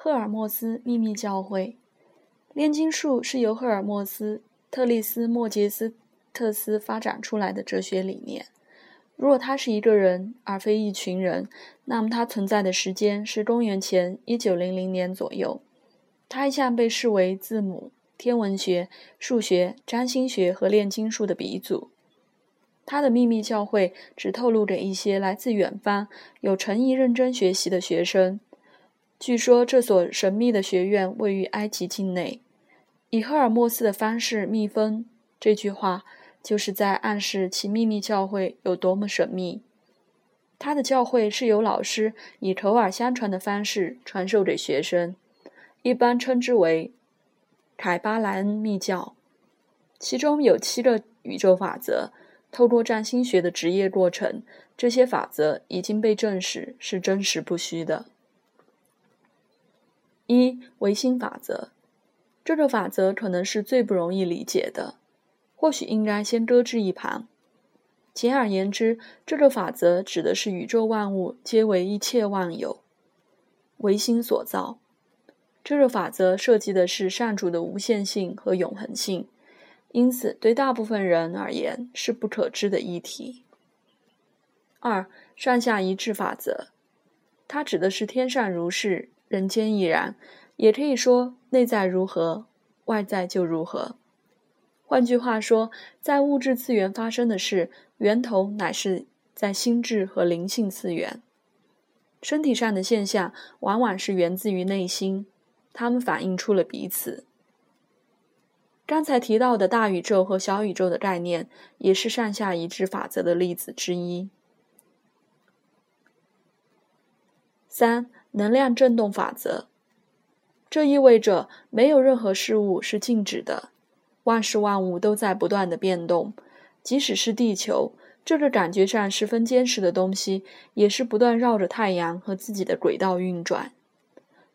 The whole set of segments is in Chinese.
赫尔墨斯秘密教会。炼金术是由赫尔墨斯特利斯莫杰斯特斯发展出来的哲学理念。如果他是一个人而非一群人，那么他存在的时间是公元前一九零零年左右。他一向被视为字母、天文学、数学、占星学和炼金术的鼻祖。他的秘密教会只透露给一些来自远方、有诚意认真学习的学生。据说这所神秘的学院位于埃及境内。以赫尔墨斯的方式密封这句话。就是在暗示其秘密教会有多么神秘。他的教会是由老师以口耳相传的方式传授给学生，一般称之为凯巴莱恩密教。其中有七个宇宙法则。透过占星学的职业过程，这些法则已经被证实是真实不虚的。一唯心法则，这个法则可能是最不容易理解的。或许应该先搁置一旁。简而言之，这个法则指的是宇宙万物皆为一切万有，唯心所造。这个法则涉及的是上主的无限性和永恒性，因此对大部分人而言是不可知的议题。二、上下一致法则，它指的是天上如是，人间亦然，也可以说内在如何，外在就如何。换句话说，在物质次元发生的事，源头乃是在心智和灵性次元。身体上的现象往往是源自于内心，它们反映出了彼此。刚才提到的大宇宙和小宇宙的概念，也是上下一致法则的例子之一。三、能量振动法则，这意味着没有任何事物是静止的。万事万物都在不断的变动，即使是地球这个感觉上十分坚实的东西，也是不断绕着太阳和自己的轨道运转。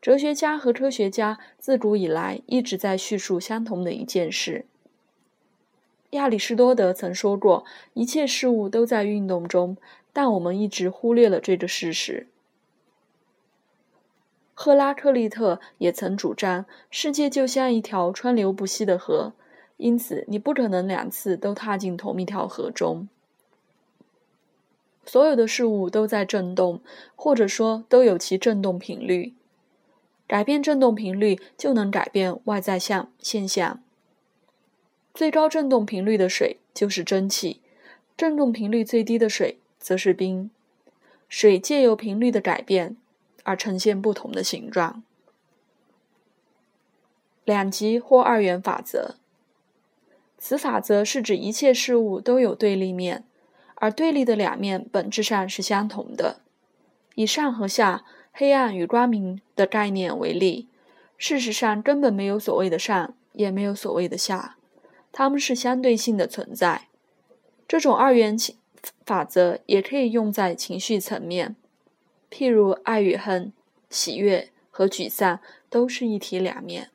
哲学家和科学家自古以来一直在叙述相同的一件事。亚里士多德曾说过：“一切事物都在运动中，但我们一直忽略了这个事实。”赫拉克利特也曾主张：“世界就像一条川流不息的河。”因此，你不可能两次都踏进同一条河中。所有的事物都在振动，或者说都有其振动频率。改变振动频率，就能改变外在象现象。最高振动频率的水就是蒸汽，振动频率最低的水则是冰。水借由频率的改变而呈现不同的形状。两极或二元法则。此法则是指一切事物都有对立面，而对立的两面本质上是相同的。以上和下、黑暗与光明的概念为例，事实上根本没有所谓的上，也没有所谓的下，它们是相对性的存在。这种二元情法则也可以用在情绪层面，譬如爱与恨、喜悦和沮丧都是一体两面。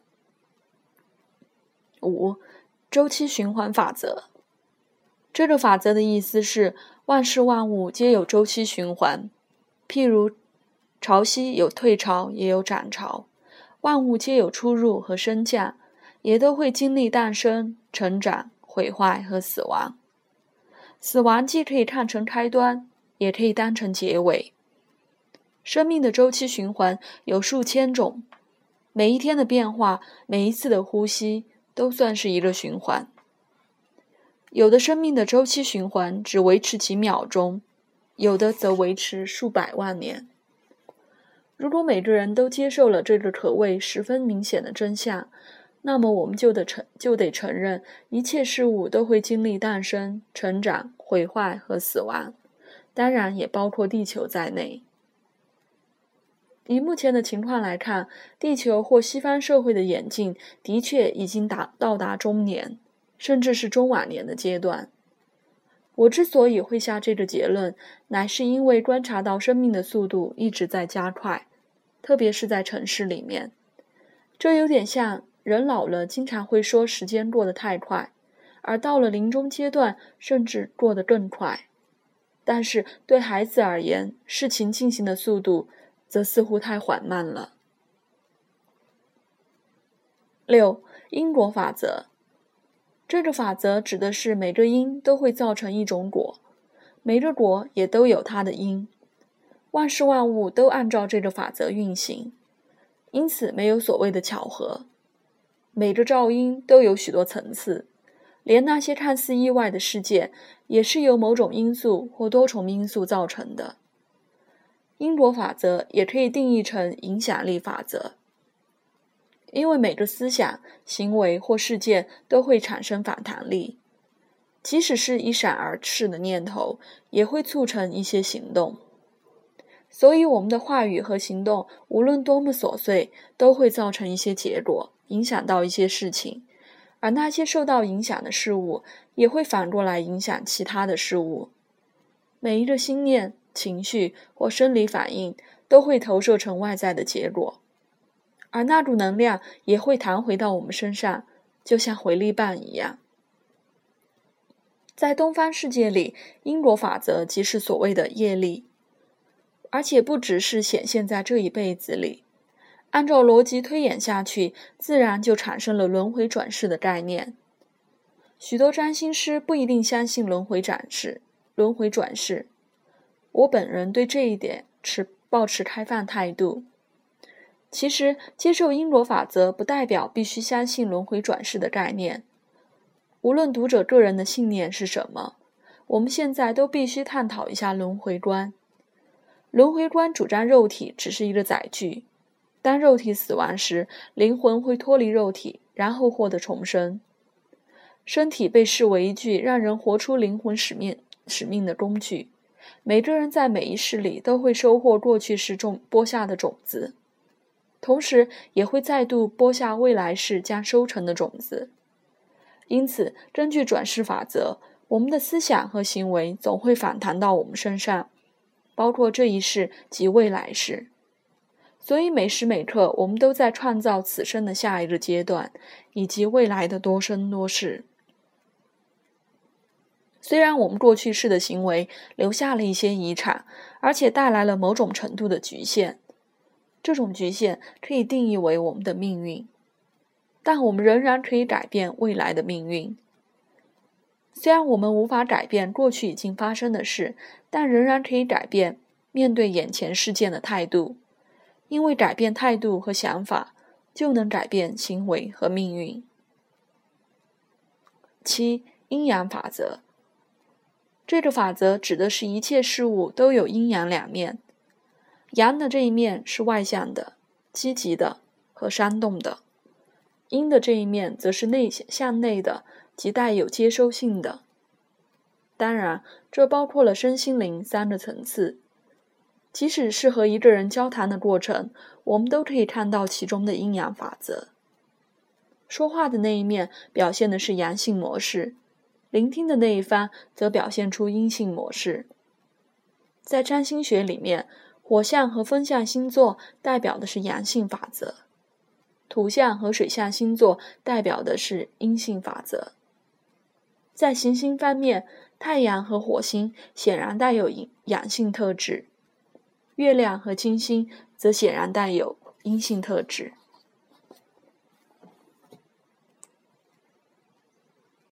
五。周期循环法则，这个法则的意思是万事万物皆有周期循环。譬如潮汐有退潮也有涨潮，万物皆有出入和升降，也都会经历诞生、成长、毁坏和死亡。死亡既可以看成开端，也可以当成结尾。生命的周期循环有数千种，每一天的变化，每一次的呼吸。都算是一个循环。有的生命的周期循环只维持几秒钟，有的则维持数百万年。如果每个人都接受了这个可谓十分明显的真相，那么我们就得承就得承认，一切事物都会经历诞生、成长、毁坏和死亡，当然也包括地球在内。以目前的情况来看，地球或西方社会的演进的确已经达到达中年，甚至是中晚年的阶段。我之所以会下这个结论，乃是因为观察到生命的速度一直在加快，特别是在城市里面。这有点像人老了经常会说时间过得太快，而到了临终阶段，甚至过得更快。但是对孩子而言，事情进行的速度。则似乎太缓慢了。六因果法则，这个法则指的是每个因都会造成一种果，每个果也都有它的因，万事万物都按照这个法则运行，因此没有所谓的巧合。每个噪音都有许多层次，连那些看似意外的事件，也是由某种因素或多重因素造成的。因果法则也可以定义成影响力法则。因为每个思想、行为或事件都会产生反弹力，即使是一闪而逝的念头，也会促成一些行动。所以，我们的话语和行动，无论多么琐碎，都会造成一些结果，影响到一些事情。而那些受到影响的事物，也会反过来影响其他的事物。每一个心念、情绪或生理反应，都会投射成外在的结果。而那股能量也会弹回到我们身上，就像回力棒一样。在东方世界里，因果法则即是所谓的业力，而且不只是显现在这一辈子里。按照逻辑推演下去，自然就产生了轮回转世的概念。许多占星师不一定相信轮回转世，轮回转世。我本人对这一点持保持开放态度。其实，接受因果法则不代表必须相信轮回转世的概念。无论读者个人的信念是什么，我们现在都必须探讨一下轮回观。轮回观主张肉体只是一个载具，当肉体死亡时，灵魂会脱离肉体，然后获得重生。身体被视为一具让人活出灵魂使命使命的工具。每个人在每一世里都会收获过去时种播下的种子。同时也会再度播下未来世将收成的种子，因此，根据转世法则，我们的思想和行为总会反弹到我们身上，包括这一世及未来世。所以，每时每刻，我们都在创造此生的下一个阶段，以及未来的多生多世。虽然我们过去式的行为留下了一些遗产，而且带来了某种程度的局限。这种局限可以定义为我们的命运，但我们仍然可以改变未来的命运。虽然我们无法改变过去已经发生的事，但仍然可以改变面对眼前事件的态度，因为改变态度和想法，就能改变行为和命运。七阴阳法则，这个法则指的是一切事物都有阴阳两面。阳的这一面是外向的、积极的和煽动的，阴的这一面则是内向内的，即带有接收性的。当然，这包括了身心灵三个层次。即使是和一个人交谈的过程，我们都可以看到其中的阴阳法则。说话的那一面表现的是阳性模式，聆听的那一方则表现出阴性模式。在占星学里面。火象和风象星座代表的是阳性法则，土象和水象星座代表的是阴性法则。在行星方面，太阳和火星显然带有阳性特质，月亮和金星则显然带有阴性特质。